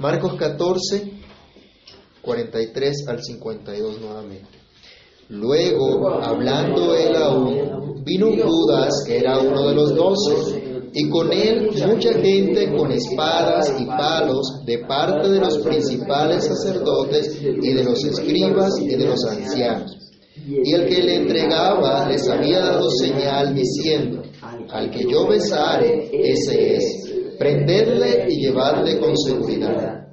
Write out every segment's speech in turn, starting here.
Marcos 14, 43 al 52 nuevamente. Luego, hablando él aún, vino Judas, que era uno de los doce, y con él mucha gente con espadas y palos de parte de los principales sacerdotes y de los escribas y de los ancianos. Y el que le entregaba les había dado señal diciendo, al que yo besare, ese es, prenderle y llevarle con seguridad.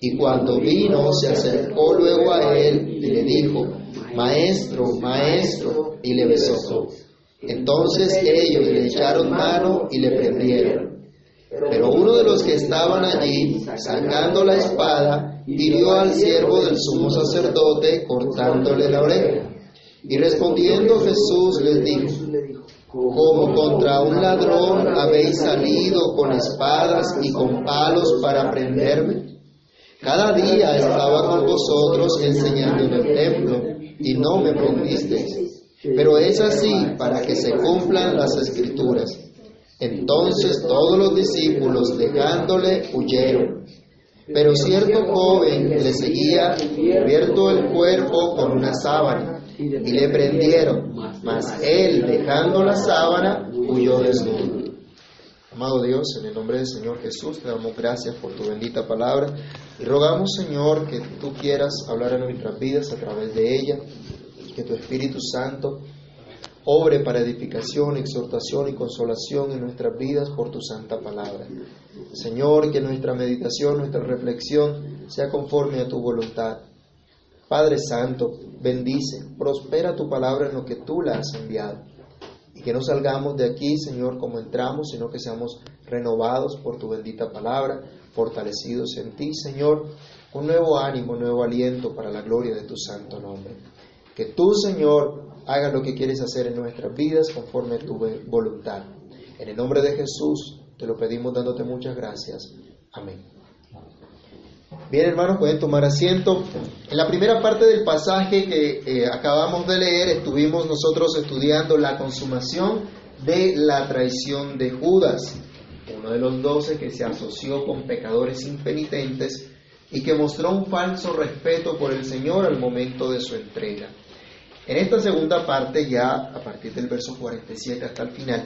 Y cuando vino, se acercó luego a él y le dijo, Maestro, maestro, y le besó. Entonces ellos le echaron mano y le prendieron. Pero uno de los que estaban allí, sacando la espada, hirió al siervo del sumo sacerdote, cortándole la oreja. Y respondiendo Jesús les dijo, como contra un ladrón habéis salido con espadas y con palos para prenderme. Cada día estaba con vosotros enseñando en el templo y no me prendisteis. Pero es así para que se cumplan las escrituras. Entonces todos los discípulos, dejándole, huyeron. Pero cierto joven le seguía, cubierto el cuerpo con una sábana, y le prendieron, mas él, dejando la sábana, huyó desnudo. Amado Dios, en el nombre del Señor Jesús, te damos gracias por tu bendita palabra y rogamos, Señor, que tú quieras hablar en nuestras vidas a través de ella, que tu Espíritu Santo obre para edificación, exhortación y consolación en nuestras vidas por tu santa palabra. Señor, que nuestra meditación, nuestra reflexión sea conforme a tu voluntad. Padre Santo, bendice, prospera tu palabra en lo que tú la has enviado. Y que no salgamos de aquí, Señor, como entramos, sino que seamos renovados por tu bendita palabra, fortalecidos en ti, Señor, con nuevo ánimo, nuevo aliento para la gloria de tu santo nombre. Que tú, Señor, hagas lo que quieres hacer en nuestras vidas conforme a tu voluntad. En el nombre de Jesús te lo pedimos dándote muchas gracias. Amén. Bien, hermanos, pueden tomar asiento. En la primera parte del pasaje que eh, acabamos de leer, estuvimos nosotros estudiando la consumación de la traición de Judas, uno de los doce que se asoció con pecadores impenitentes y que mostró un falso respeto por el Señor al momento de su entrega. En esta segunda parte, ya a partir del verso 47 hasta el final,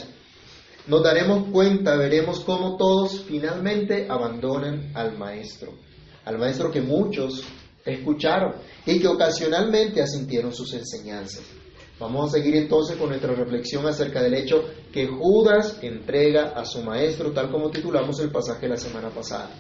nos daremos cuenta, veremos cómo todos finalmente abandonan al Maestro, al Maestro que muchos escucharon y que ocasionalmente asintieron sus enseñanzas. Vamos a seguir entonces con nuestra reflexión acerca del hecho que Judas entrega a su Maestro, tal como titulamos el pasaje la semana pasada.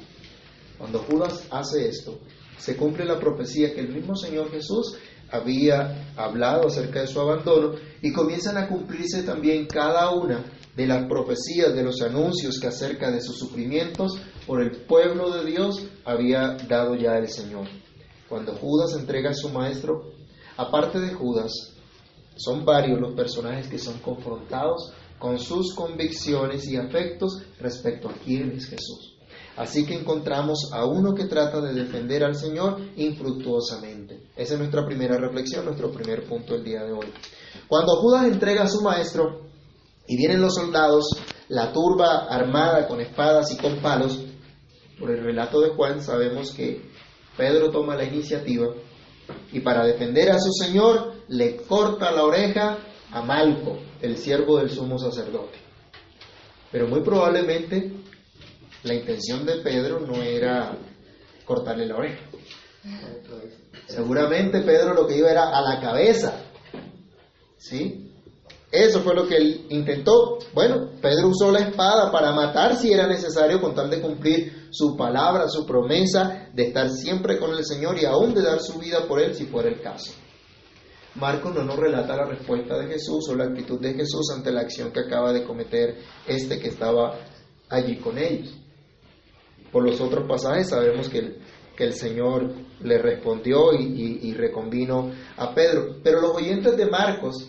Cuando Judas hace esto, se cumple la profecía que el mismo Señor Jesús había hablado acerca de su abandono y comienzan a cumplirse también cada una de las profecías, de los anuncios que acerca de sus sufrimientos por el pueblo de Dios había dado ya el Señor. Cuando Judas entrega a su maestro, aparte de Judas, son varios los personajes que son confrontados con sus convicciones y afectos respecto a quién es Jesús. Así que encontramos a uno que trata de defender al Señor infructuosamente. Esa es nuestra primera reflexión, nuestro primer punto del día de hoy. Cuando Judas entrega a su maestro y vienen los soldados, la turba armada con espadas y con palos, por el relato de Juan sabemos que Pedro toma la iniciativa y para defender a su Señor le corta la oreja a Malco, el siervo del sumo sacerdote. Pero muy probablemente la intención de Pedro no era cortarle la oreja. Seguramente Pedro lo que iba era a la cabeza. ¿Sí? Eso fue lo que él intentó. Bueno, Pedro usó la espada para matar si era necesario con tal de cumplir su palabra, su promesa de estar siempre con el Señor y aún de dar su vida por él si fuera el caso. Marcos no nos relata la respuesta de Jesús o la actitud de Jesús ante la acción que acaba de cometer este que estaba allí con ellos. Por los otros pasajes sabemos que el, que el Señor le respondió y, y, reconvino a Pedro. Pero los oyentes de Marcos,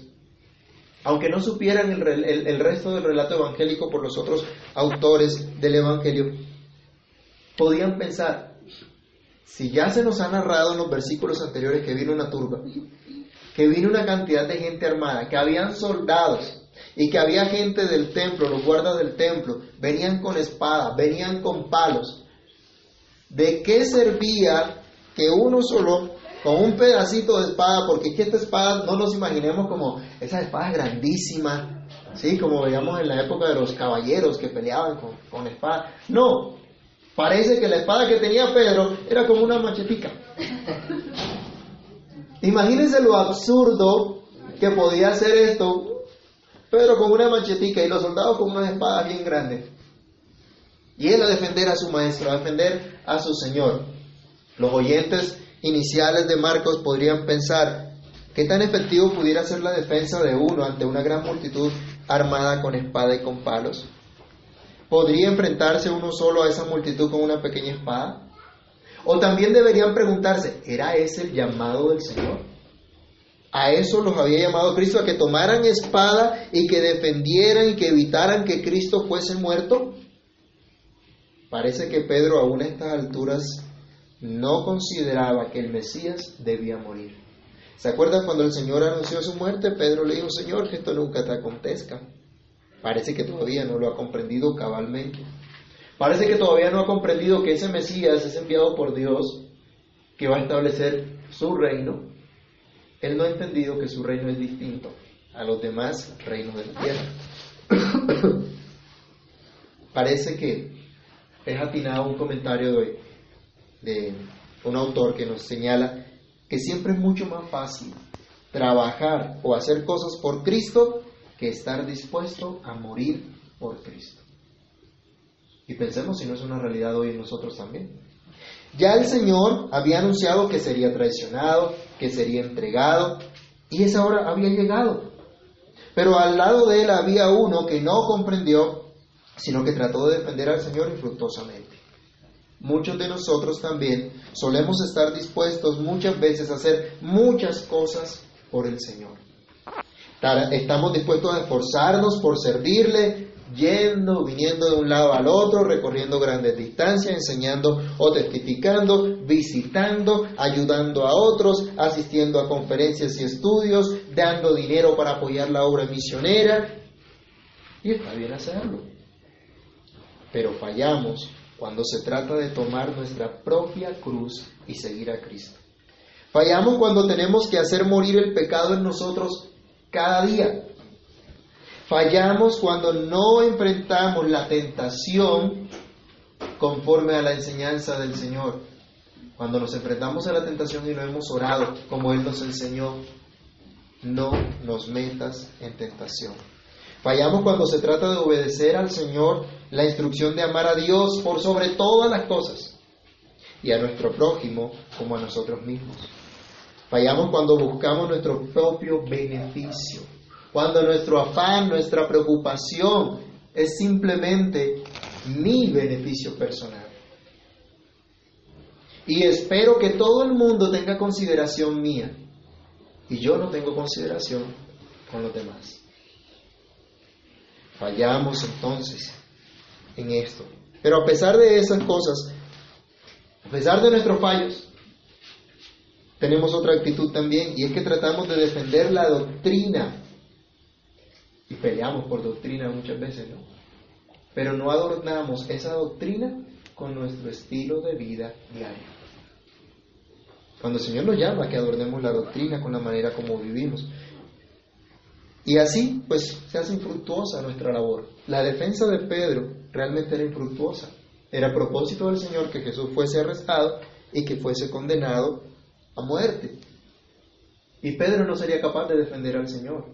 aunque no supieran el, el, el, resto del relato evangélico por los otros autores del Evangelio, podían pensar, si ya se nos ha narrado en los versículos anteriores que vino una turba, que vino una cantidad de gente armada, que habían soldados y que había gente del templo, los guardas del templo, venían con espadas, venían con palos, ¿De qué servía que uno solo, con un pedacito de espada, porque es que esta espada no nos imaginemos como esas espadas grandísimas, ¿sí? como veíamos en la época de los caballeros que peleaban con, con espada. No, parece que la espada que tenía Pedro era como una machetica. Imagínense lo absurdo que podía hacer esto, Pedro con una machetica y los soldados con unas espadas bien grandes. Y él a defender a su maestro, a defender a su Señor. Los oyentes iniciales de Marcos podrían pensar qué tan efectivo pudiera ser la defensa de uno ante una gran multitud armada con espada y con palos. ¿Podría enfrentarse uno solo a esa multitud con una pequeña espada? O también deberían preguntarse, ¿era ese el llamado del Señor? A eso los había llamado Cristo, a que tomaran espada y que defendieran y que evitaran que Cristo fuese muerto. Parece que Pedro aún a estas alturas no consideraba que el Mesías debía morir. ¿Se acuerdan cuando el Señor anunció su muerte? Pedro le dijo, Señor, que esto nunca te acontezca. Parece que todavía no lo ha comprendido cabalmente. Parece que todavía no ha comprendido que ese Mesías es enviado por Dios, que va a establecer su reino. Él no ha entendido que su reino es distinto a los demás reinos de la tierra. Parece que es atinado un comentario de, de un autor que nos señala que siempre es mucho más fácil trabajar o hacer cosas por Cristo que estar dispuesto a morir por Cristo. Y pensemos si no es una realidad hoy en nosotros también. Ya el Señor había anunciado que sería traicionado, que sería entregado, y esa hora había llegado. Pero al lado de él había uno que no comprendió, sino que trató de defender al Señor infructuosamente. Muchos de nosotros también solemos estar dispuestos muchas veces a hacer muchas cosas por el Señor. Estamos dispuestos a esforzarnos por servirle, yendo, viniendo de un lado al otro, recorriendo grandes distancias, enseñando o testificando, visitando, ayudando a otros, asistiendo a conferencias y estudios, dando dinero para apoyar la obra misionera. Y está bien hacerlo. Pero fallamos cuando se trata de tomar nuestra propia cruz y seguir a Cristo. Fallamos cuando tenemos que hacer morir el pecado en nosotros cada día. Fallamos cuando no enfrentamos la tentación conforme a la enseñanza del Señor. Cuando nos enfrentamos a la tentación y no hemos orado como Él nos enseñó, no nos metas en tentación. Fallamos cuando se trata de obedecer al Señor la instrucción de amar a Dios por sobre todas las cosas y a nuestro prójimo como a nosotros mismos. Fallamos cuando buscamos nuestro propio beneficio, cuando nuestro afán, nuestra preocupación es simplemente mi beneficio personal. Y espero que todo el mundo tenga consideración mía y yo no tengo consideración con los demás. Fallamos entonces en esto. Pero a pesar de esas cosas, a pesar de nuestros fallos, tenemos otra actitud también y es que tratamos de defender la doctrina. Y peleamos por doctrina muchas veces, ¿no? Pero no adornamos esa doctrina con nuestro estilo de vida diario. Cuando el Señor nos llama que adornemos la doctrina con la manera como vivimos. Y así, pues, se hace infructuosa nuestra labor. La defensa de Pedro realmente era infructuosa. Era propósito del Señor que Jesús fuese arrestado y que fuese condenado a muerte. Y Pedro no sería capaz de defender al Señor.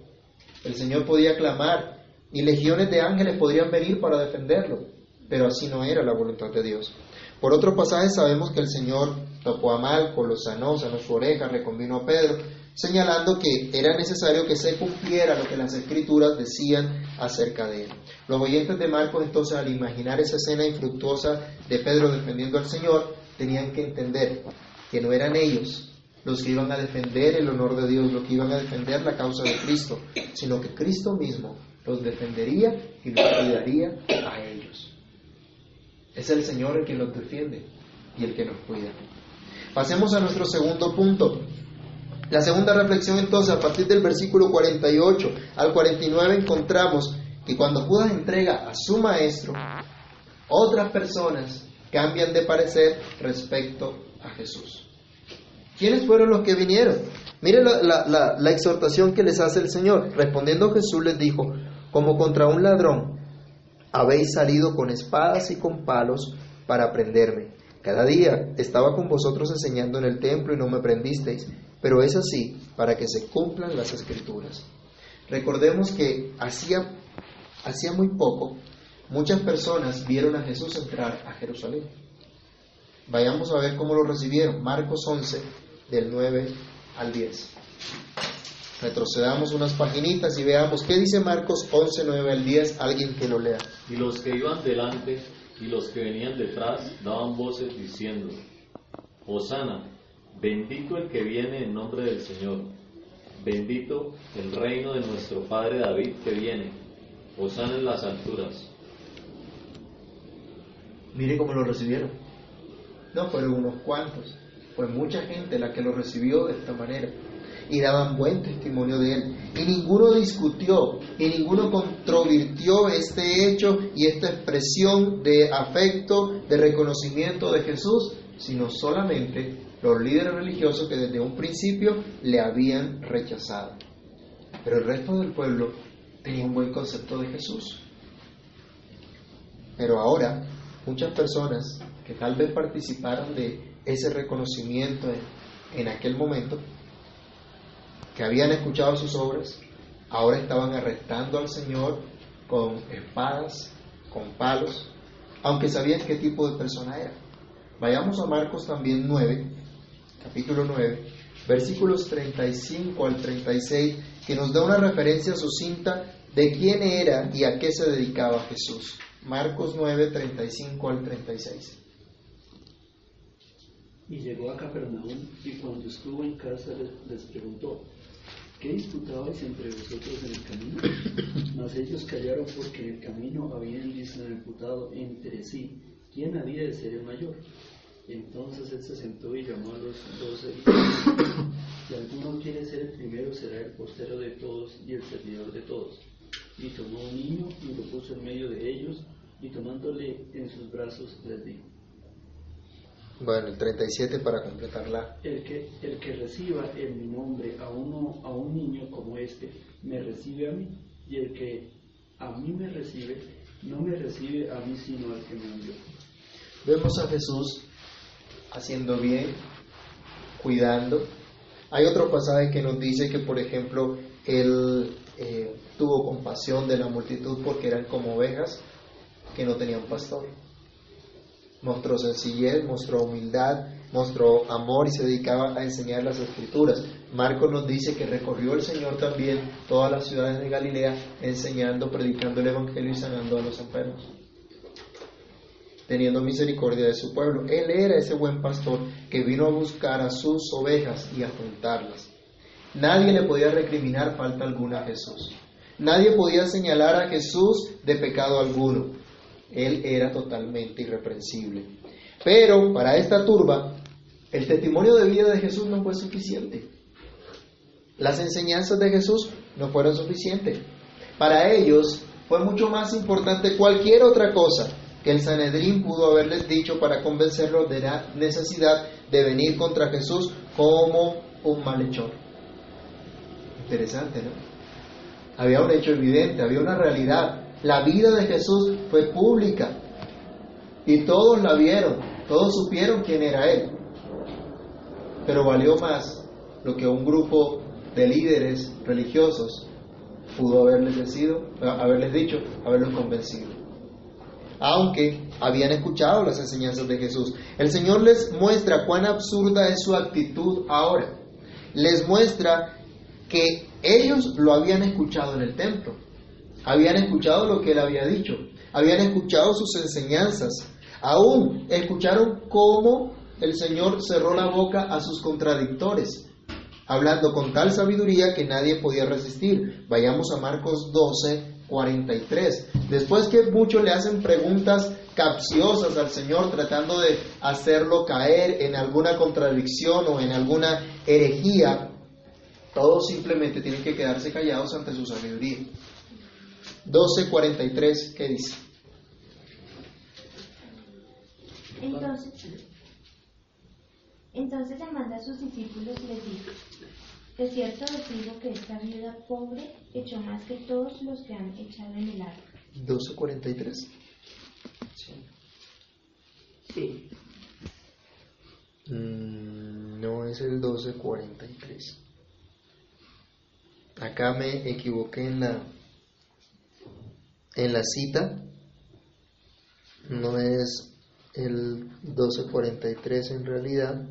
El Señor podía clamar y legiones de ángeles podrían venir para defenderlo, pero así no era la voluntad de Dios. Por otro pasaje sabemos que el Señor tocó a Malco, lo sanó, sanó su oreja, reconvino a Pedro, señalando que era necesario que se cumpliera lo que las escrituras decían acerca de él. Los oyentes de Marcos entonces al imaginar esa escena infructuosa de Pedro defendiendo al Señor, tenían que entender que no eran ellos los que iban a defender el honor de Dios, los que iban a defender la causa de Cristo, sino que Cristo mismo los defendería y los cuidaría a ellos. Es el Señor el que los defiende y el que nos cuida. Pasemos a nuestro segundo punto. La segunda reflexión entonces, a partir del versículo 48 al 49 encontramos que cuando Judas entrega a su maestro, otras personas cambian de parecer respecto a Jesús. ¿Quiénes fueron los que vinieron? Miren la, exhortación que les hace el Señor. Respondiendo Jesús les dijo, como contra un ladrón, habéis salido con espadas y con palos para prenderme. Cada día estaba con vosotros enseñando en el templo y no me prendisteis, pero es así para que se cumplan las escrituras. Recordemos que hacía, hacía muy poco muchas personas vieron a Jesús entrar a Jerusalén. Vayamos a ver cómo lo recibieron. Marcos 11, del 9 al 10. Retrocedamos unas paginitas y veamos qué dice Marcos 11, 9 al 10, alguien que lo lea. Y los que iban delante y los que venían detrás daban voces diciendo, Hosana, bendito el que viene en nombre del Señor, bendito el reino de nuestro Padre David que viene, Hosana en las alturas. Mire cómo lo recibieron. No fueron unos cuantos, fue mucha gente la que lo recibió de esta manera y daban buen testimonio de él. Y ninguno discutió y ninguno controvirtió este hecho y esta expresión de afecto, de reconocimiento de Jesús, sino solamente los líderes religiosos que desde un principio le habían rechazado. Pero el resto del pueblo tenía un buen concepto de Jesús. Pero ahora muchas personas que tal vez participaron de ese reconocimiento en, aquel momento, que habían escuchado sus obras, ahora estaban arrestando al Señor con espadas, con palos, aunque sabían qué tipo de persona era. Vayamos a Marcos también 9, capítulo 9, versículos 35 al 36, que nos da una referencia sucinta de quién era y a qué se dedicaba Jesús. Marcos 9, 35 al 36. Y llegó a Capernaum y cuando estuvo en casa les, preguntó, ¿qué disputabais entre vosotros en el camino? Mas ellos callaron porque en el camino habían disputado entre sí quién había de ser el mayor. Entonces él se sentó y llamó a los doce y si alguno quiere ser el primero será el postero de todos y el servidor de todos. Y tomó un niño y lo puso en medio de ellos y tomándole en sus brazos les dijo, bueno, el 37 para completarla. El que, el que reciba en mi nombre a, uno, a un niño como este, me recibe a mí. Y el que a mí me recibe, no me recibe a mí, sino al que me envió. Vemos a Jesús haciendo bien, cuidando. Hay otro pasaje que nos dice que, por ejemplo, Él eh, tuvo compasión de la multitud porque eran como ovejas que no tenían pastor mostró sencillez, mostró humildad, mostró amor y se dedicaba a enseñar las escrituras. Marcos nos dice que recorrió el Señor también todas las ciudades de Galilea enseñando, predicando el Evangelio y sanando a los enfermos, teniendo misericordia de su pueblo. Él era ese buen pastor que vino a buscar a sus ovejas y a juntarlas. Nadie le podía recriminar falta alguna a Jesús. Nadie podía señalar a Jesús de pecado alguno. Él era totalmente irreprensible. Pero para esta turba, el testimonio de vida de Jesús no fue suficiente. Las enseñanzas de Jesús no fueron suficientes. Para ellos fue mucho más importante cualquier otra cosa que el Sanedrín pudo haberles dicho para convencerlos de la necesidad de venir contra Jesús como un malhechor. Interesante, ¿no? Había un hecho evidente, había una realidad. La vida de Jesús fue pública y todos la vieron, todos supieron quién era Él. Pero valió más lo que un grupo de líderes religiosos pudo haberles, decido, haberles dicho, haberlos convencido. Aunque habían escuchado las enseñanzas de Jesús. El Señor les muestra cuán absurda es su actitud ahora. Les muestra que ellos lo habían escuchado en el templo habían escuchado lo que él había dicho, habían escuchado sus enseñanzas, aún escucharon cómo el Señor cerró la boca a sus contradictores, hablando con tal sabiduría que nadie podía resistir. Vayamos a Marcos 12, 43. Después que muchos le hacen preguntas capciosas al Señor tratando de hacerlo caer en alguna contradicción o en alguna herejía, todos simplemente tienen que quedarse callados ante su sabiduría. 12:43, ¿qué dice? Entonces, entonces manda a sus discípulos y les dijo, de cierto os digo que esta viuda pobre echó más que todos los que han echado en el arca. 12.43. Sí. Mm, no es el 12.43. Acá me equivoqué en la en la cita. No es el 12.43 en realidad.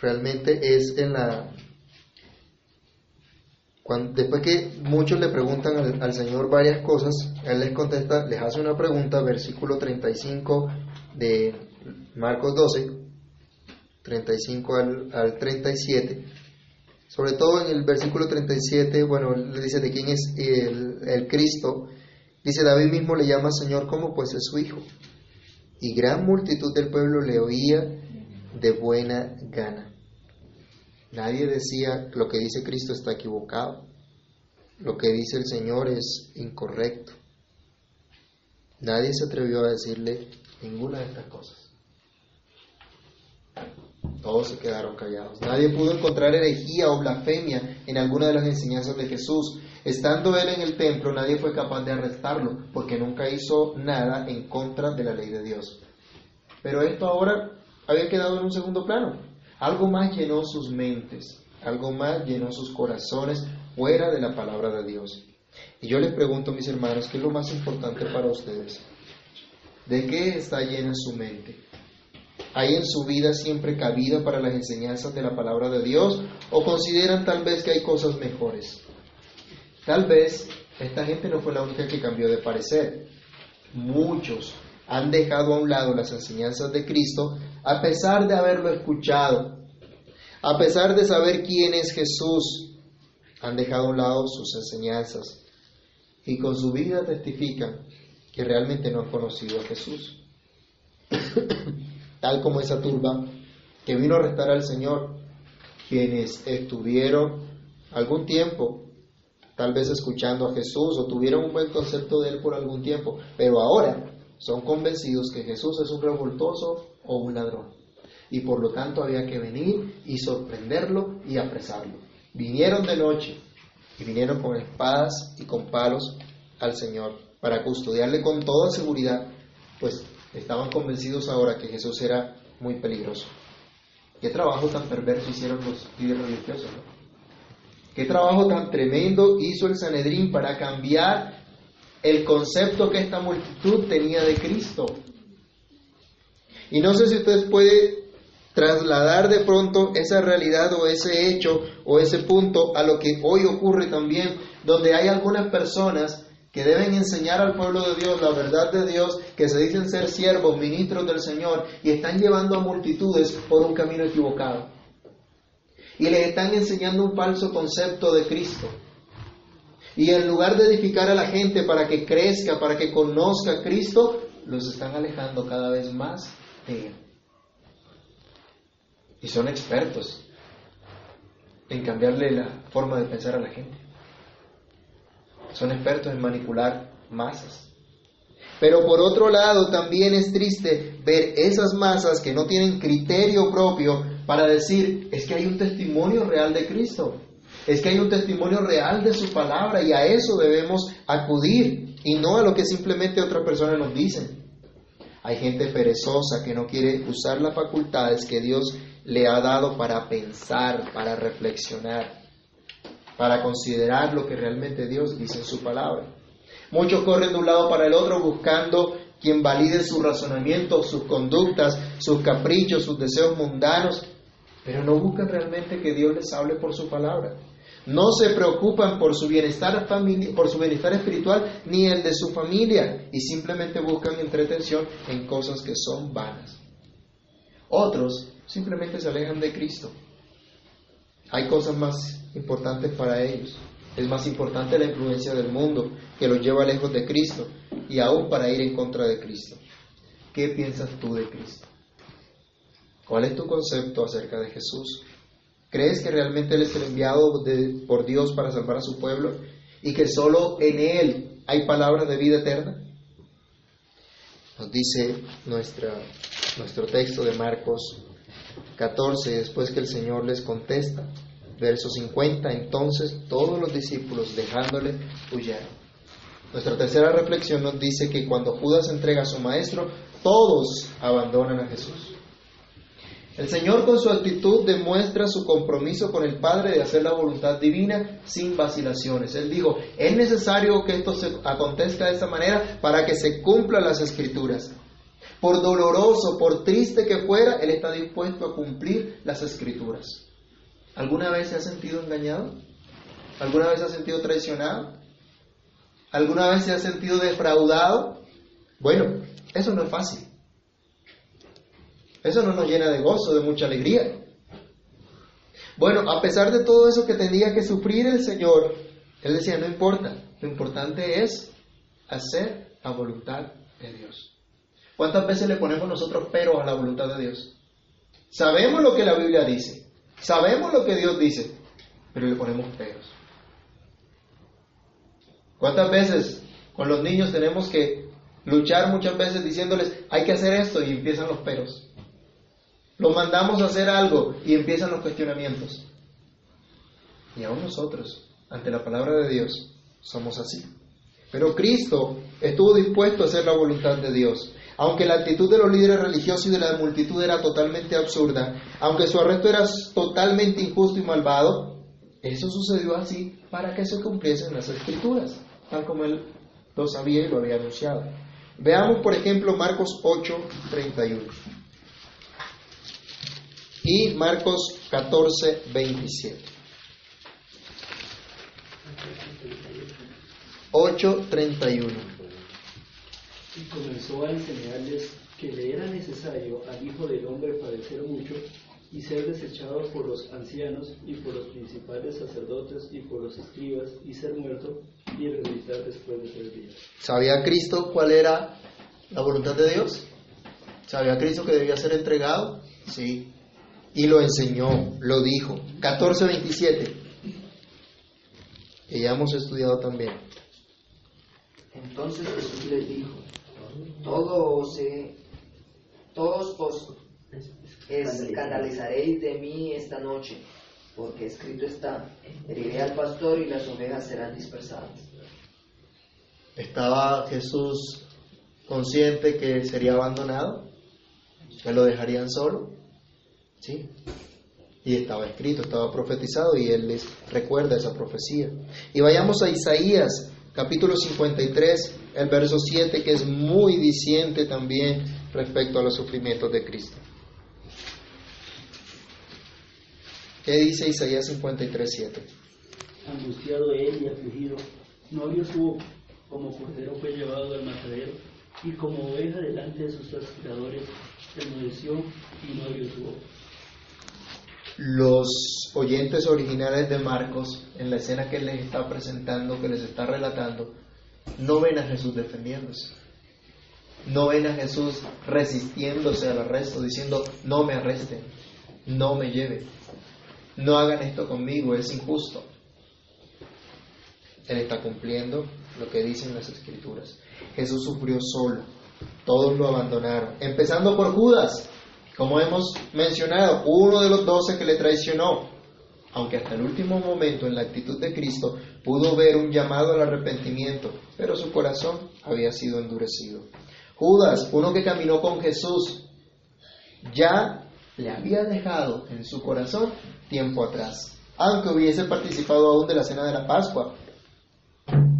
Realmente es en la... Después que muchos le preguntan al, Señor varias cosas, Él les contesta, les hace una pregunta, versículo 35 de Marcos 12, 35 al, al 37. Sobre todo en el versículo 37, bueno, le dice de quién es el, el Cristo. Dice, David mismo le llama Señor como pues es su hijo. Y gran multitud del pueblo le oía de buena gana. Nadie decía lo que dice Cristo está equivocado. Lo que dice el Señor es incorrecto. Nadie se atrevió a decirle ninguna de estas cosas. Todos se quedaron callados. Nadie pudo encontrar herejía o blasfemia en alguna de las enseñanzas de Jesús. Estando él en el templo, nadie fue capaz de arrestarlo, porque nunca hizo nada en contra de la ley de Dios. Pero esto ahora había quedado en un segundo plano. Algo más llenó sus mentes, algo más llenó sus corazones fuera de la palabra de Dios. Y yo les pregunto, mis hermanos, ¿qué es lo más importante para ustedes? ¿De qué está llena su mente? ¿Hay en su vida siempre cabida para las enseñanzas de la palabra de Dios o consideran tal vez que hay cosas mejores? Tal vez esta gente no fue la única que cambió de parecer. Muchos han dejado a un lado las enseñanzas de Cristo a pesar de haberlo escuchado, a pesar de saber quién es Jesús, han dejado a un lado sus enseñanzas y con su vida testifican que realmente no han conocido a Jesús. Tal como esa turba que vino a arrestar al Señor, quienes estuvieron algún tiempo tal vez escuchando a Jesús o tuvieron un buen concepto de Él por algún tiempo, pero ahora son convencidos que Jesús es un revoltoso o un ladrón. Y por lo tanto había que venir y sorprenderlo y apresarlo. Vinieron de noche y vinieron con espadas y con palos al Señor para custodiarle con toda seguridad, pues estaban convencidos ahora que Jesús era muy peligroso. Qué trabajo tan perverso hicieron los líderes religiosos. Qué trabajo tan tremendo hizo el Sanedrín para cambiar el concepto que esta multitud tenía de Cristo. Y no sé si ustedes puede trasladar de pronto esa realidad o ese hecho o ese punto a lo que hoy ocurre también, donde hay algunas personas que deben enseñar al pueblo de Dios la verdad de Dios, que se dicen ser siervos, ministros del Señor, y están llevando a multitudes por un camino equivocado. Y les están enseñando un falso concepto de Cristo. Y en lugar de edificar a la gente para que crezca, para que conozca a Cristo, los están alejando cada vez más de Él. Y son expertos en cambiarle la forma de pensar a la gente. Son expertos en manipular masas. Pero por otro lado, también es triste ver esas masas que no tienen criterio propio para decir, es que hay un testimonio real de Cristo, es que hay un testimonio real de su palabra y a eso debemos acudir y no a lo que simplemente otras personas nos dicen. Hay gente perezosa que no quiere usar las facultades que Dios le ha dado para pensar, para reflexionar, para considerar lo que realmente Dios dice en su palabra. Muchos corren de un lado para el otro buscando quien valide su razonamiento, sus conductas, sus caprichos, sus deseos mundanos, pero no buscan realmente que Dios les hable por su palabra. No se preocupan por su bienestar por su bienestar espiritual ni el de su familia y simplemente buscan entretención en cosas que son vanas. Otros simplemente se alejan de Cristo. Hay cosas más importantes para ellos. Es más importante la influencia del mundo que los lleva lejos de Cristo y aún para ir en contra de Cristo. ¿Qué piensas tú de Cristo? ¿Cuál es tu concepto acerca de Jesús? ¿Crees que realmente Él es el enviado por Dios para salvar a su pueblo y que solo en Él hay palabras de vida eterna? Nos dice nuestro texto de Marcos 14, después que el Señor les contesta, verso 50, entonces todos los discípulos dejándole huyeron. Nuestra tercera reflexión nos dice que cuando Judas entrega a su maestro, todos abandonan a Jesús. El Señor con su actitud demuestra su compromiso con el Padre de hacer la voluntad divina sin vacilaciones. Él dijo, es necesario que esto se acontezca de esta manera para que se cumplan las escrituras. Por doloroso, por triste que fuera, Él está dispuesto a cumplir las escrituras. ¿Alguna vez se ha sentido engañado? ¿Alguna vez se ha sentido traicionado? ¿Alguna vez se ha sentido defraudado? Bueno, eso no es fácil. Eso no nos llena de gozo, de mucha alegría. Bueno, a pesar de todo eso que tenía que sufrir el Señor, Él decía, no importa, lo importante es hacer la voluntad de Dios. ¿Cuántas veces le ponemos nosotros pero a la voluntad de Dios? Sabemos lo que la Biblia dice, sabemos lo que Dios dice, pero le ponemos peros. ¿Cuántas veces con los niños tenemos que luchar muchas veces diciéndoles, hay que hacer esto y empiezan los peros? Lo mandamos a hacer algo y empiezan los cuestionamientos. Y aún nosotros, ante la palabra de Dios, somos así. Pero Cristo estuvo dispuesto a hacer la voluntad de Dios. Aunque la actitud de los líderes religiosos y de la multitud era totalmente absurda, aunque su arresto era totalmente injusto y malvado, eso sucedió así para que se cumpliesen las escrituras, tal como él lo sabía y lo había anunciado. Veamos, por ejemplo, Marcos 8, 31 y Marcos 14, 27. 8, 31. Y comenzó a enseñarles que le era necesario al Hijo del Hombre padecer mucho y ser desechado por los ancianos y por los principales sacerdotes y por los escribas y ser muerto y resucitar después de tres días. ¿Sabía Cristo cuál era la voluntad de Dios? ¿Sabía Cristo que debía ser entregado? Sí y lo enseñó, lo dijo. 14.27, que ya hemos estudiado también. Entonces Jesús les dijo, todos, todos os escandalizaréis de mí esta noche, porque escrito está, heriré al pastor y las ovejas serán dispersadas. ¿Estaba Jesús consciente que sería abandonado? ¿Que lo dejarían solo? ¿Sí? Y estaba escrito, estaba profetizado y él les recuerda esa profecía. Y vayamos a Isaías, capítulo 53, el verso 7, que es muy diciente también respecto a los sufrimientos de Cristo. ¿Qué dice Isaías 53, 7? Angustiado él y afligido, no su como cordero fue llevado al matadero, y como oveja delante de sus trasquiladores, enmudeció y no vio su los oyentes originales de Marcos, en la escena que les está presentando, que les está relatando, no ven a Jesús defendiéndose. No ven a Jesús resistiéndose al arresto, diciendo, no me arresten, no me lleven, no hagan esto conmigo, es injusto. Él está cumpliendo lo que dicen las escrituras. Jesús sufrió solo, todos lo abandonaron, empezando por Judas, como hemos mencionado, uno de los doce que le traicionó, aunque hasta el último momento en la actitud de Cristo pudo ver un llamado al arrepentimiento, pero su corazón había sido endurecido. Judas, uno que caminó con Jesús, ya le había dejado en su corazón tiempo atrás, aunque hubiese participado aún de la cena de la Pascua,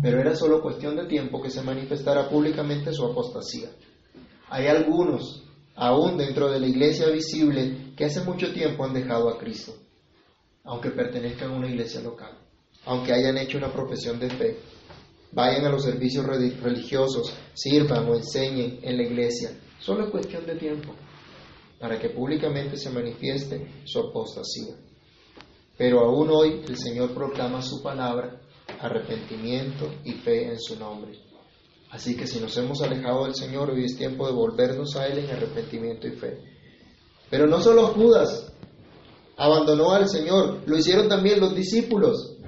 pero era solo cuestión de tiempo que se manifestara públicamente su apostasía. Hay algunos aún dentro de la iglesia visible, que hace mucho tiempo han dejado a Cristo, aunque pertenezcan a una iglesia local, aunque hayan hecho una profesión de fe, vayan a los servicios religiosos, sirvan o enseñen en la iglesia. Solo es cuestión de tiempo para que públicamente se manifieste su apostasía. Pero aún hoy el Señor proclama su palabra, arrepentimiento y fe en su nombre. Así que si nos hemos alejado del Señor, hoy es tiempo de volvernos a Él en arrepentimiento y fe. Pero no solo Judas abandonó al Señor, lo hicieron también los discípulos.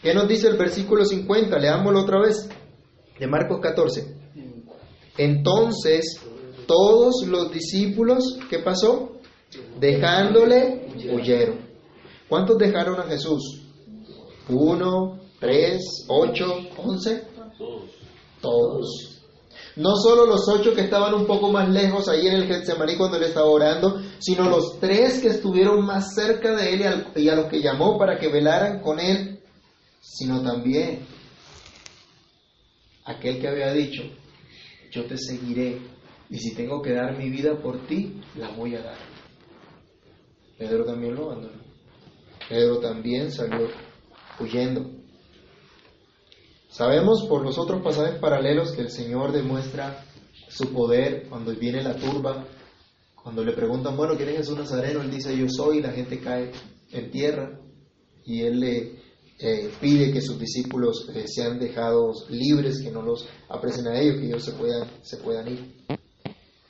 ¿Qué nos dice el versículo 50? Leámoslo otra vez, de Marcos 14. Entonces, todos los discípulos, ¿qué pasó? Dejándole, huyeron. ¿Cuántos dejaron a Jesús? ¿Uno, tres, ocho, once? Todos. No solo los ocho que estaban un poco más lejos ahí en el Getsemaní cuando él estaba orando, sino los tres que estuvieron más cerca de él y a los que llamó para que velaran con él, sino también aquel que había dicho, yo te seguiré y si tengo que dar mi vida por ti, la voy a dar. Pedro también lo abandonó. Pedro también salió huyendo. Sabemos por los otros pasajes paralelos que el Señor demuestra su poder cuando viene la turba, cuando le preguntan, bueno, ¿quién es Jesús Nazareno? Él dice, yo soy, y la gente cae en tierra y él le eh, pide que sus discípulos eh, sean dejados libres, que no los apresen a ellos, que ellos se puedan, se puedan ir.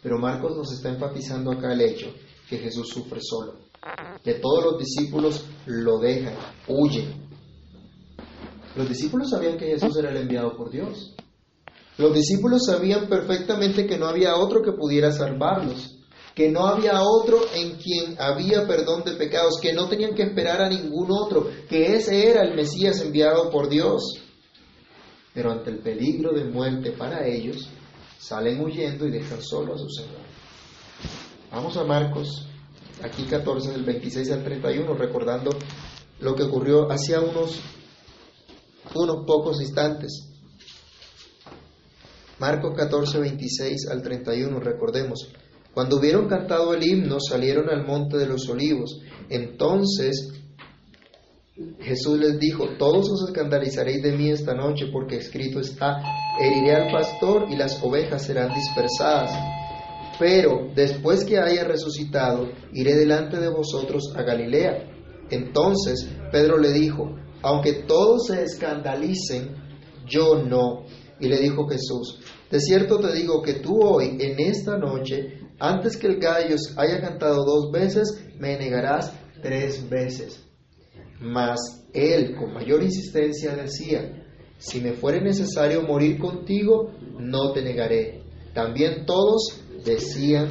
Pero Marcos nos está enfatizando acá el hecho que Jesús sufre solo, que todos los discípulos lo dejan, huyen. Los discípulos sabían que Jesús era el enviado por Dios. Los discípulos sabían perfectamente que no había otro que pudiera salvarlos, que no había otro en quien había perdón de pecados, que no tenían que esperar a ningún otro, que ese era el Mesías enviado por Dios. Pero ante el peligro de muerte para ellos, salen huyendo y dejan solo a su Señor. Vamos a Marcos, aquí 14 del 26 al 31, recordando lo que ocurrió hacía unos, unos pocos instantes. Marcos 14, 26 al 31, recordemos. Cuando hubieron cantado el himno, salieron al monte de los olivos. Entonces Jesús les dijo, todos os escandalizaréis de mí esta noche, porque escrito está, heriré al pastor y las ovejas serán dispersadas. Pero después que haya resucitado, iré delante de vosotros a Galilea. Entonces Pedro le dijo, aunque todos se escandalicen, yo no. Y le dijo Jesús, de cierto te digo que tú hoy, en esta noche, antes que el gallo haya cantado dos veces, me negarás tres veces. Mas él, con mayor insistencia, decía, si me fuere necesario morir contigo, no te negaré. También todos decían,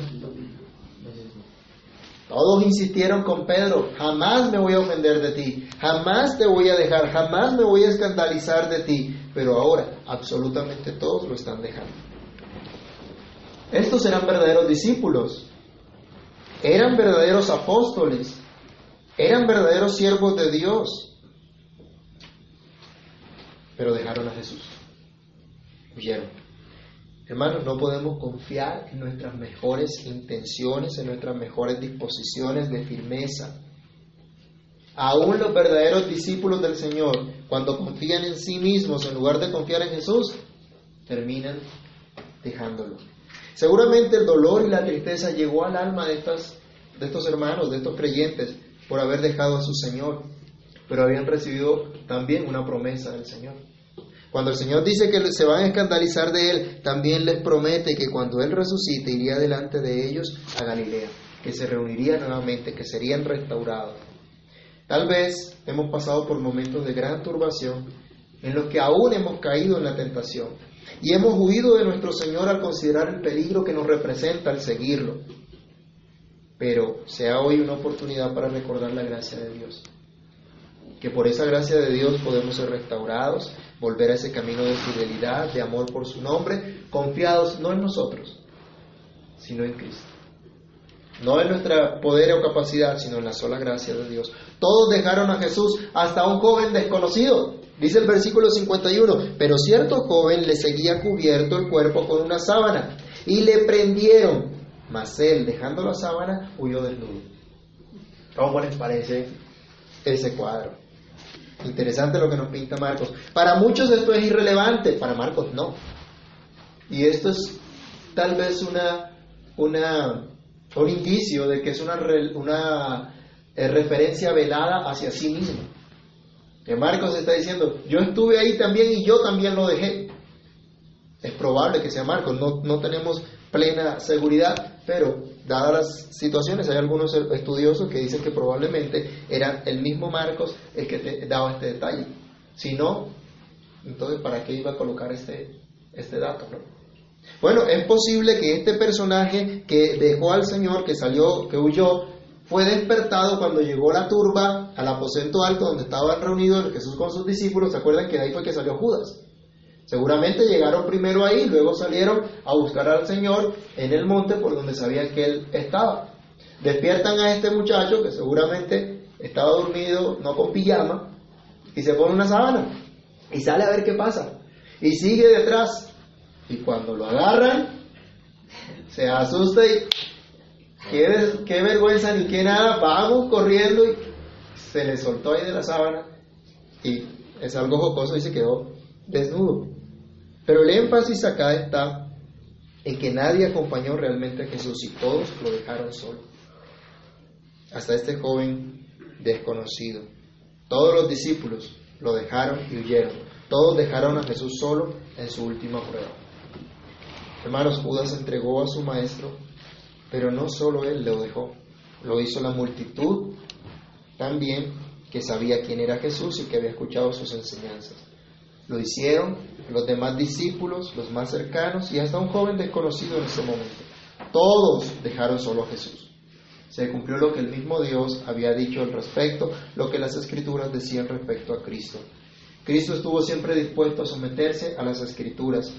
todos insistieron con Pedro, jamás me voy a ofender de ti, jamás te voy a dejar, jamás me voy a escandalizar de ti. Pero ahora absolutamente todos lo están dejando. Estos eran verdaderos discípulos, eran verdaderos apóstoles, eran verdaderos siervos de Dios, pero dejaron a Jesús, huyeron. Hermanos, no podemos confiar en nuestras mejores intenciones, en nuestras mejores disposiciones de firmeza. Aún los verdaderos discípulos del Señor, cuando confían en sí mismos en lugar de confiar en Jesús, terminan dejándolo. Seguramente el dolor y la tristeza llegó al alma de, estas, de estos hermanos, de estos creyentes, por haber dejado a su Señor, pero habían recibido también una promesa del Señor. Cuando el Señor dice que se van a escandalizar de Él, también les promete que cuando Él resucite iría delante de ellos a Galilea, que se reuniría nuevamente, que serían restaurados. Tal vez hemos pasado por momentos de gran turbación en los que aún hemos caído en la tentación y hemos huido de nuestro Señor al considerar el peligro que nos representa al seguirlo. Pero sea hoy una oportunidad para recordar la gracia de Dios. Que por esa gracia de Dios podemos ser restaurados, volver a ese camino de fidelidad, de amor por su nombre, confiados no en nosotros, sino en Cristo. No en nuestra poder o capacidad, sino en la sola gracia de Dios. Todos dejaron a Jesús hasta un joven desconocido. Dice el versículo 51, pero cierto joven le seguía cubierto el cuerpo con una sábana y le prendieron, mas él, dejando la sábana, huyó desnudo. ¿Cómo les parece ese cuadro? Interesante lo que nos pinta Marcos. Para muchos esto es irrelevante, para Marcos no. Y esto es tal vez una, un indicio de que es una, una eh, referencia velada hacia sí mismo. Que Marcos está diciendo, yo estuve ahí también y yo también lo dejé. Es probable que sea Marcos, no, no tenemos plena seguridad, pero dadas las situaciones, hay algunos estudiosos que dicen que probablemente era el mismo Marcos el que te daba este detalle. Si no, entonces ¿para qué iba a colocar este, este dato? Bueno, es posible que este personaje que dejó al Señor, que salió, que huyó, fue despertado cuando llegó la turba al aposento alto donde estaban reunidos Jesús con sus discípulos. ¿Se acuerdan que de ahí fue que salió Judas? Seguramente llegaron primero ahí, luego salieron a buscar al Señor en el monte por donde sabían que Él estaba. Despiertan a este muchacho que seguramente estaba dormido, no con pijama, y se pone una sábana y sale a ver qué pasa. Y sigue detrás. Y cuando lo agarran, se asusta y qué, vergüenza ni qué nada, vamos corriendo y se le soltó ahí de la sábana y es algo jocoso y se quedó desnudo. Pero el énfasis acá está en que nadie acompañó realmente a Jesús y todos lo dejaron solo. Hasta este joven desconocido. Todos los discípulos lo dejaron y huyeron. Todos dejaron a Jesús solo en su última prueba. Hermanos, Judas entregó a su maestro, pero no solo él lo dejó, lo hizo la multitud también que sabía quién era Jesús y que había escuchado sus enseñanzas. Lo hicieron los demás discípulos, los más cercanos y hasta un joven desconocido en ese momento. Todos dejaron solo a Jesús. Se cumplió lo que el mismo Dios había dicho al respecto, lo que las escrituras decían respecto a Cristo. Cristo estuvo siempre dispuesto a someterse a las escrituras,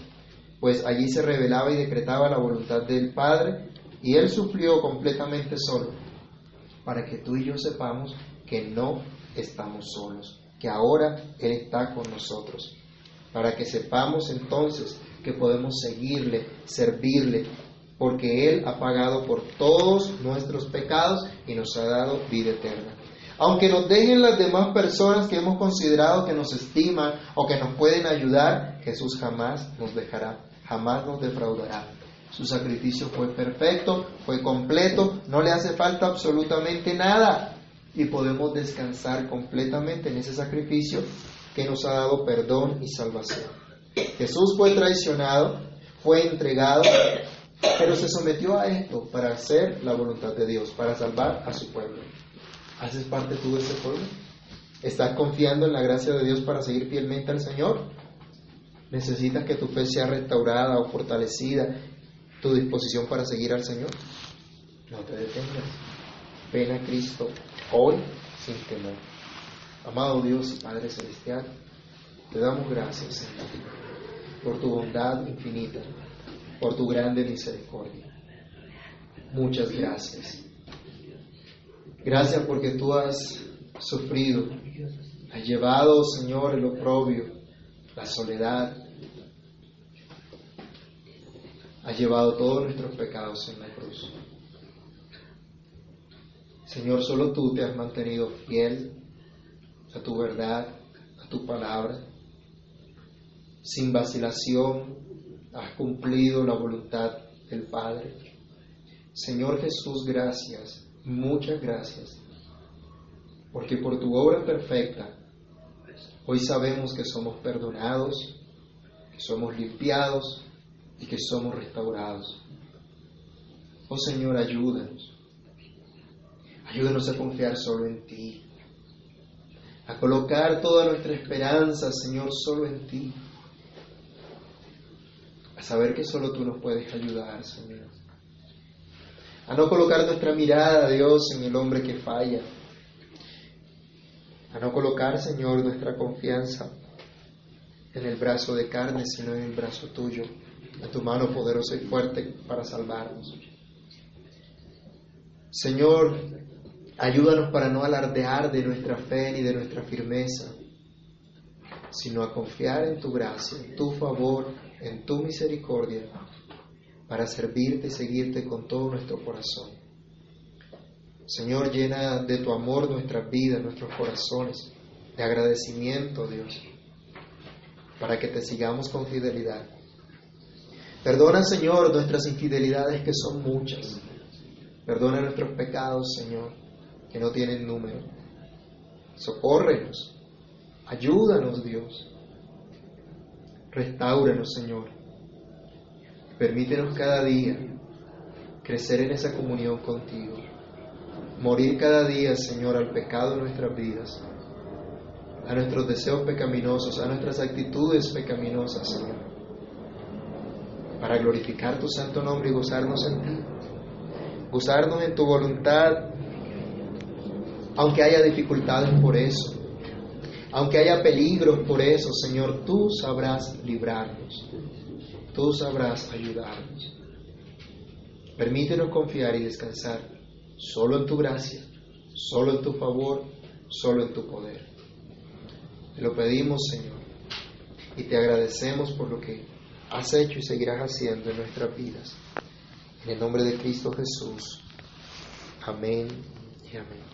pues allí se revelaba y decretaba la voluntad del Padre y Él sufrió completamente solo, para que tú y yo sepamos que no estamos solos que ahora Él está con nosotros, para que sepamos entonces que podemos seguirle, servirle, porque Él ha pagado por todos nuestros pecados y nos ha dado vida eterna. Aunque nos dejen las demás personas que hemos considerado que nos estiman o que nos pueden ayudar, Jesús jamás nos dejará, jamás nos defraudará. Su sacrificio fue perfecto, fue completo, no le hace falta absolutamente nada y podemos descansar completamente en ese sacrificio que nos ha dado perdón y salvación. Jesús fue traicionado, fue entregado, pero se sometió a esto para hacer la voluntad de Dios, para salvar a su pueblo. ¿Haces parte tú de ese pueblo? ¿Estás confiando en la gracia de Dios para seguir fielmente al Señor? ¿Necesitas que tu fe sea restaurada o fortalecida, tu disposición para seguir al Señor? No te detengas. Ven a Cristo hoy sin temor. Amado Dios y Padre Celestial, te damos gracias, Señor, por tu bondad infinita, por tu grande misericordia. Muchas gracias. Gracias porque tú has sufrido, has llevado, Señor, el oprobio, la soledad, has llevado todos nuestros pecados en la cruz. Señor, solo tú te has mantenido fiel a tu verdad, a tu palabra. Sin vacilación has cumplido la voluntad del Padre. Señor Jesús, gracias, muchas gracias, porque por tu obra perfecta hoy sabemos que somos perdonados, que somos limpiados y que somos restaurados. Oh Señor, ayúdanos Ayúdanos a confiar solo en ti, a colocar toda nuestra esperanza, Señor, solo en ti, a saber que solo tú nos puedes ayudar, Señor, a no colocar nuestra mirada, Dios, en el hombre que falla, a no colocar, Señor, nuestra confianza en el brazo de carne, sino en el brazo tuyo, en tu mano poderosa y fuerte para salvarnos. Señor, Ayúdanos para no alardear de nuestra fe ni de nuestra firmeza, sino a confiar en tu gracia, en tu favor, en tu misericordia, para servirte y seguirte con todo nuestro corazón. Señor, llena de tu amor nuestras vidas, nuestros corazones, de agradecimiento, Dios, para que te sigamos con fidelidad. Perdona, Señor, nuestras infidelidades que son muchas. Perdona nuestros pecados, Señor que no tienen número. Socórrenos, ayúdanos Dios, restauranos Señor. Permítenos cada día crecer en esa comunión contigo, morir cada día, Señor, al pecado en nuestras vidas, a nuestros deseos pecaminosos, a nuestras actitudes pecaminosas, Señor, para glorificar tu santo nombre y gozarnos en ti, gozarnos en tu voluntad, aunque haya dificultades por eso, aunque haya peligros por eso, Señor, tú sabrás librarnos, tú sabrás ayudarnos. Permítenos confiar y descansar solo en tu gracia, solo en tu favor, solo en tu poder. Te lo pedimos, Señor, y te agradecemos por lo que has hecho y seguirás haciendo en nuestras vidas. En el nombre de Cristo Jesús. Amén y amén.